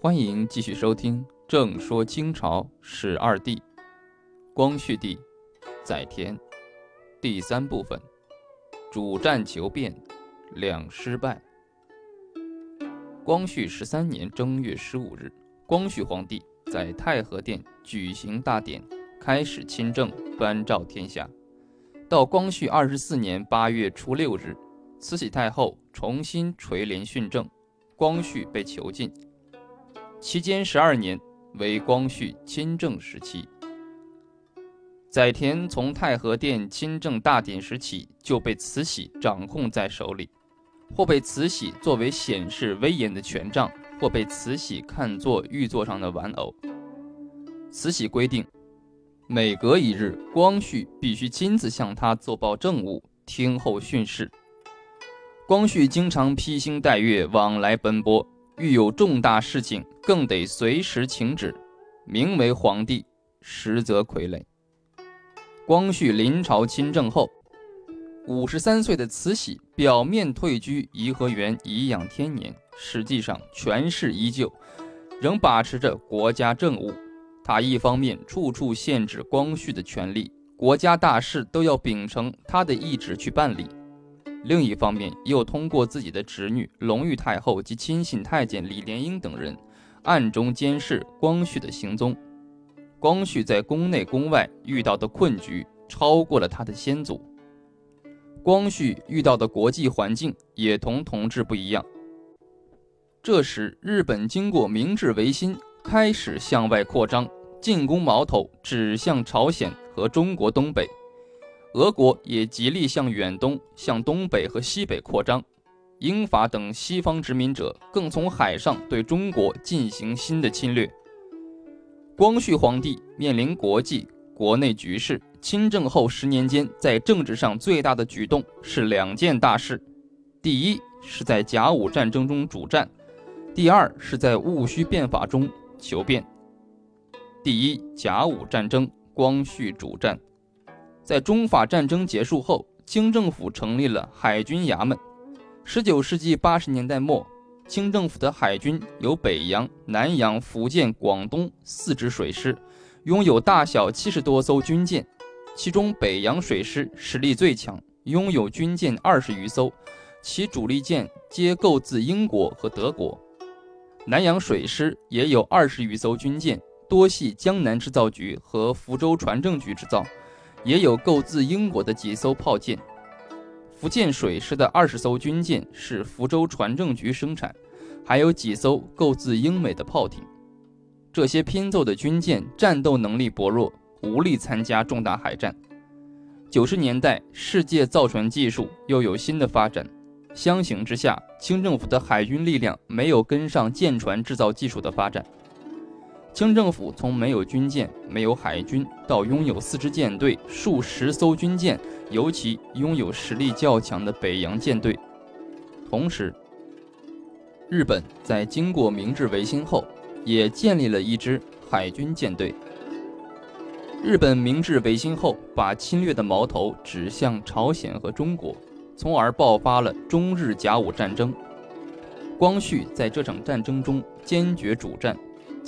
欢迎继续收听《正说清朝史二帝》，光绪帝载湉第三部分：主战求变，两失败。光绪十三年正月十五日，光绪皇帝在太和殿举行大典，开始亲政，颁诏天下。到光绪二十四年八月初六日，慈禧太后重新垂帘训政，光绪被囚禁。期间十二年为光绪亲政时期。载湉从太和殿亲政大典时起就被慈禧掌控在手里，或被慈禧作为显示威严的权杖，或被慈禧看作玉座上的玩偶。慈禧规定，每隔一日，光绪必须亲自向他奏报政务，听候训示。光绪经常披星戴月往来奔波。遇有重大事情，更得随时请旨。名为皇帝，实则傀儡。光绪临朝亲政后，五十三岁的慈禧表面退居颐和园颐养天年，实际上权势依旧，仍把持着国家政务。他一方面处处限制光绪的权力，国家大事都要秉承他的意志去办理。另一方面，又通过自己的侄女隆裕太后及亲信太监李莲英等人，暗中监视光绪的行踪。光绪在宫内宫外遇到的困局，超过了他的先祖。光绪遇到的国际环境也同同治不一样。这时，日本经过明治维新，开始向外扩张，进攻矛头指向朝鲜和中国东北。俄国也极力向远东、向东北和西北扩张，英法等西方殖民者更从海上对中国进行新的侵略。光绪皇帝面临国际、国内局势，亲政后十年间，在政治上最大的举动是两件大事：第一是在甲午战争中主战；第二是在戊戌变法中求变。第一，甲午战争，光绪主战。在中法战争结束后，清政府成立了海军衙门。十九世纪八十年代末，清政府的海军有北洋、南洋、福建、广东四支水师，拥有大小七十多艘军舰。其中北洋水师实力最强，拥有军舰二十余艘，其主力舰皆购自英国和德国。南洋水师也有二十余艘军舰，多系江南制造局和福州船政局制造。也有购自英国的几艘炮舰，福建水师的二十艘军舰是福州船政局生产，还有几艘购自英美的炮艇。这些拼凑的军舰战斗能力薄弱，无力参加重大海战。九十年代，世界造船技术又有新的发展，相形之下，清政府的海军力量没有跟上舰船制造技术的发展。清政府从没有军舰、没有海军，到拥有四支舰队、数十艘军舰，尤其拥有实力较强的北洋舰队。同时，日本在经过明治维新后，也建立了一支海军舰队。日本明治维新后，把侵略的矛头指向朝鲜和中国，从而爆发了中日甲午战争。光绪在这场战争中坚决主战。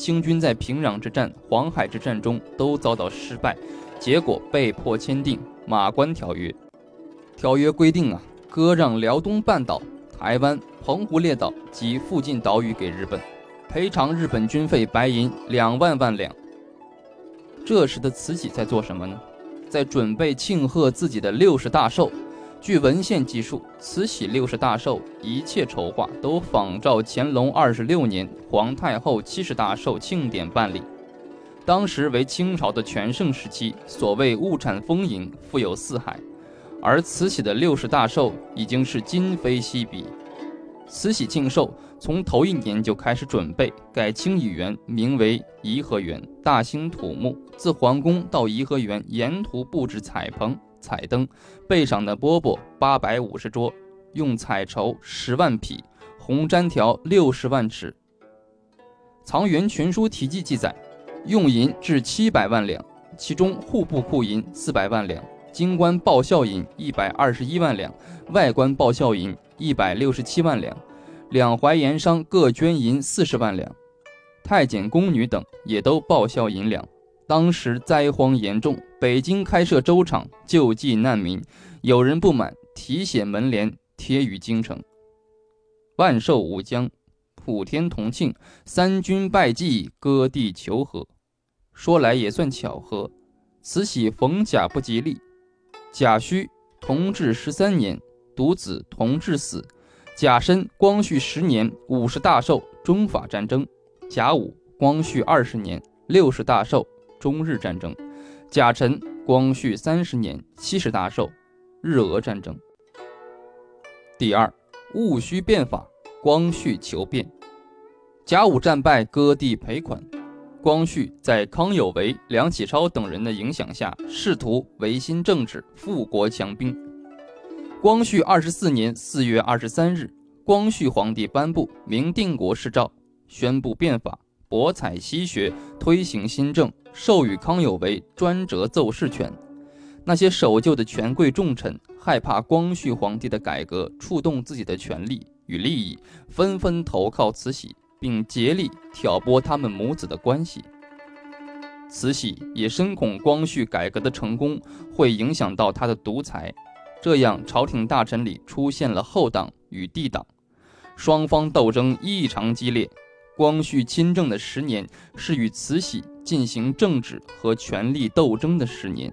清军在平壤之战、黄海之战中都遭到失败，结果被迫签订《马关条约》。条约规定啊，割让辽东半岛、台湾、澎湖列岛及附近岛屿给日本，赔偿日本军费白银两万万两。这时的慈禧在做什么呢？在准备庆贺自己的六十大寿。据文献记述，慈禧六十大寿一切筹划都仿照乾隆二十六年皇太后七十大寿庆典办理。当时为清朝的全盛时期，所谓物产丰盈，富有四海，而慈禧的六十大寿已经是今非昔比。慈禧庆寿从头一年就开始准备，改清漪园名为颐和园，大兴土木，自皇宫到颐和园沿途布置彩棚。彩灯，备赏的饽饽八百五十桌，用彩绸十万匹，红毡条六十万尺。《藏元全书题记》记载，用银至七百万两，其中户部库银四百万两，京官报效银一百二十一万两，外官报效银一百六十七万两，两淮盐商各捐银四十万两。太监、宫女等也都报销银两。当时灾荒严重，北京开设粥厂救济难民，有人不满，题写门帘贴于京城。万寿无疆，普天同庆，三军拜祭，割地求和。说来也算巧合，慈禧逢甲不吉利，甲戌同治十三年，独子同治死；甲申光绪十年，五十大寿，中法战争；甲午光绪二十年，六十大寿。中日战争，甲辰，光绪三十年，七十大寿，日俄战争。第二，戊戌变法，光绪求变。甲午战败，割地赔款。光绪在康有为、梁启超等人的影响下，试图维新政治，富国强兵。光绪二十四年四月二十三日，光绪皇帝颁布《明定国誓诏》，宣布变法。博采西学，推行新政，授予康有为专折奏事权。那些守旧的权贵重臣害怕光绪皇帝的改革触动自己的权利与利益，纷纷投靠慈禧，并竭力挑拨他们母子的关系。慈禧也深恐光绪改革的成功会影响到他的独裁，这样朝廷大臣里出现了后党与帝党，双方斗争异常激烈。光绪亲政的十年是与慈禧进行政治和权力斗争的十年，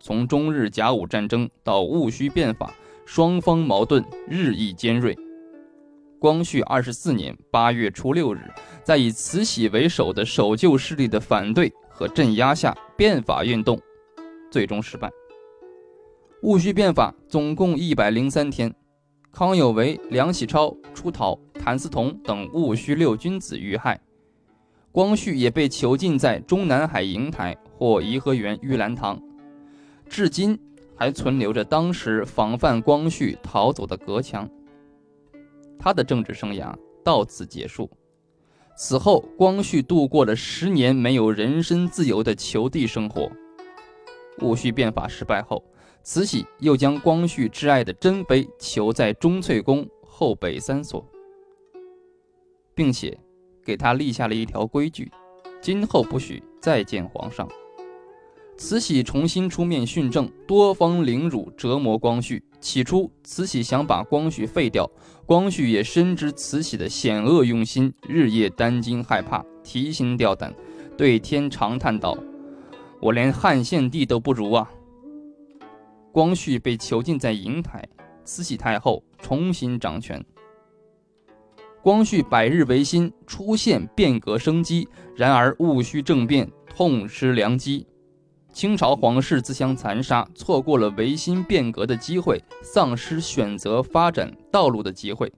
从中日甲午战争到戊戌变法，双方矛盾日益尖锐。光绪二十四年八月初六日，在以慈禧为首的守旧势力的反对和镇压下，变法运动最终失败。戊戌变法总共一百零三天，康有为、梁启超出逃。谭嗣同等戊戌六君子遇害，光绪也被囚禁在中南海瀛台或颐和园玉兰堂，至今还存留着当时防范光绪逃走的隔墙。他的政治生涯到此结束。此后，光绪度过了十年没有人身自由的囚地生活。戊戌变法失败后，慈禧又将光绪挚爱的珍妃囚在忠粹宫后北三所。并且，给他立下了一条规矩：今后不许再见皇上。慈禧重新出面训政，多方凌辱折磨光绪。起初，慈禧想把光绪废掉，光绪也深知慈禧的险恶用心，日夜担惊害怕，提心吊胆，对天长叹道：“我连汉献帝都不如啊！”光绪被囚禁在瀛台，慈禧太后重新掌权。光绪百日维新，出现变革生机。然而戊戌政变，痛失良机，清朝皇室自相残杀，错过了维新变革的机会，丧失选择发展道路的机会。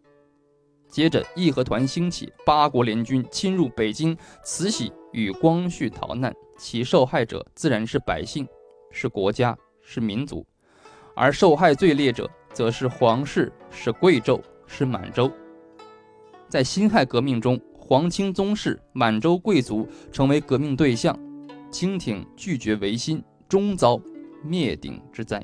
接着义和团兴起，八国联军侵入北京，慈禧与光绪逃难，其受害者自然是百姓，是国家，是民族，而受害最烈者则是皇室，是贵胄，是满洲。在辛亥革命中，皇亲宗室、满洲贵族成为革命对象，清廷拒绝维新，终遭灭顶之灾。